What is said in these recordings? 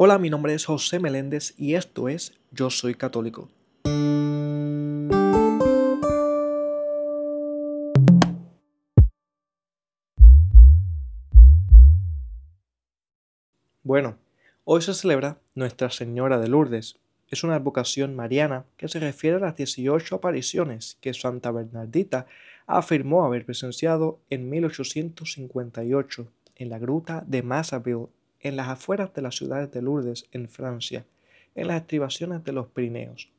Hola, mi nombre es José Meléndez y esto es Yo Soy Católico. Bueno, hoy se celebra Nuestra Señora de Lourdes. Es una advocación mariana que se refiere a las 18 apariciones que Santa Bernardita afirmó haber presenciado en 1858 en la gruta de Massaville, en las afueras de las ciudades de Lourdes, en Francia, en las estribaciones de los Pirineos.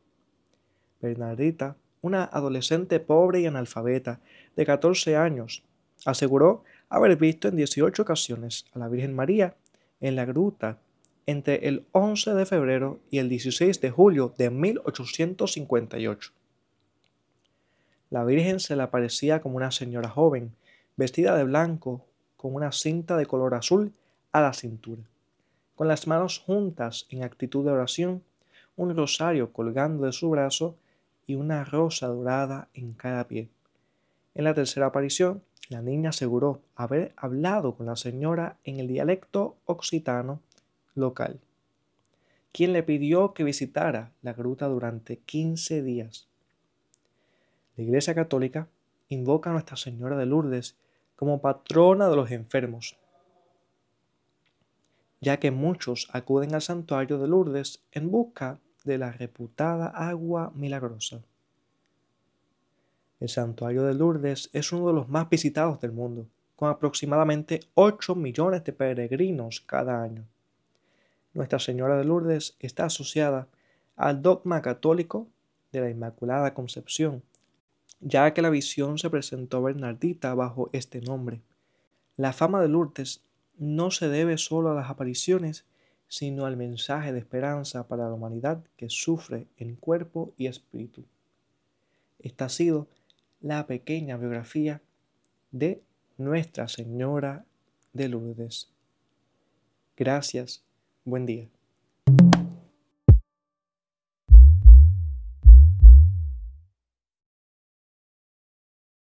Bernardita, una adolescente pobre y analfabeta de 14 años, aseguró haber visto en 18 ocasiones a la Virgen María en la gruta entre el 11 de febrero y el 16 de julio de 1858. La Virgen se le aparecía como una señora joven, vestida de blanco, con una cinta de color azul a la cintura, con las manos juntas en actitud de oración, un rosario colgando de su brazo y una rosa dorada en cada pie. En la tercera aparición, la niña aseguró haber hablado con la señora en el dialecto occitano local, quien le pidió que visitara la gruta durante 15 días. La Iglesia Católica invoca a Nuestra Señora de Lourdes como patrona de los enfermos, ya que muchos acuden al santuario de Lourdes en busca de la reputada agua milagrosa. El santuario de Lourdes es uno de los más visitados del mundo, con aproximadamente 8 millones de peregrinos cada año. Nuestra Señora de Lourdes está asociada al dogma católico de la Inmaculada Concepción, ya que la visión se presentó a Bernardita bajo este nombre. La fama de Lourdes no se debe solo a las apariciones, sino al mensaje de esperanza para la humanidad que sufre en cuerpo y espíritu. Esta ha sido la pequeña biografía de Nuestra Señora de Lourdes. Gracias Buen día.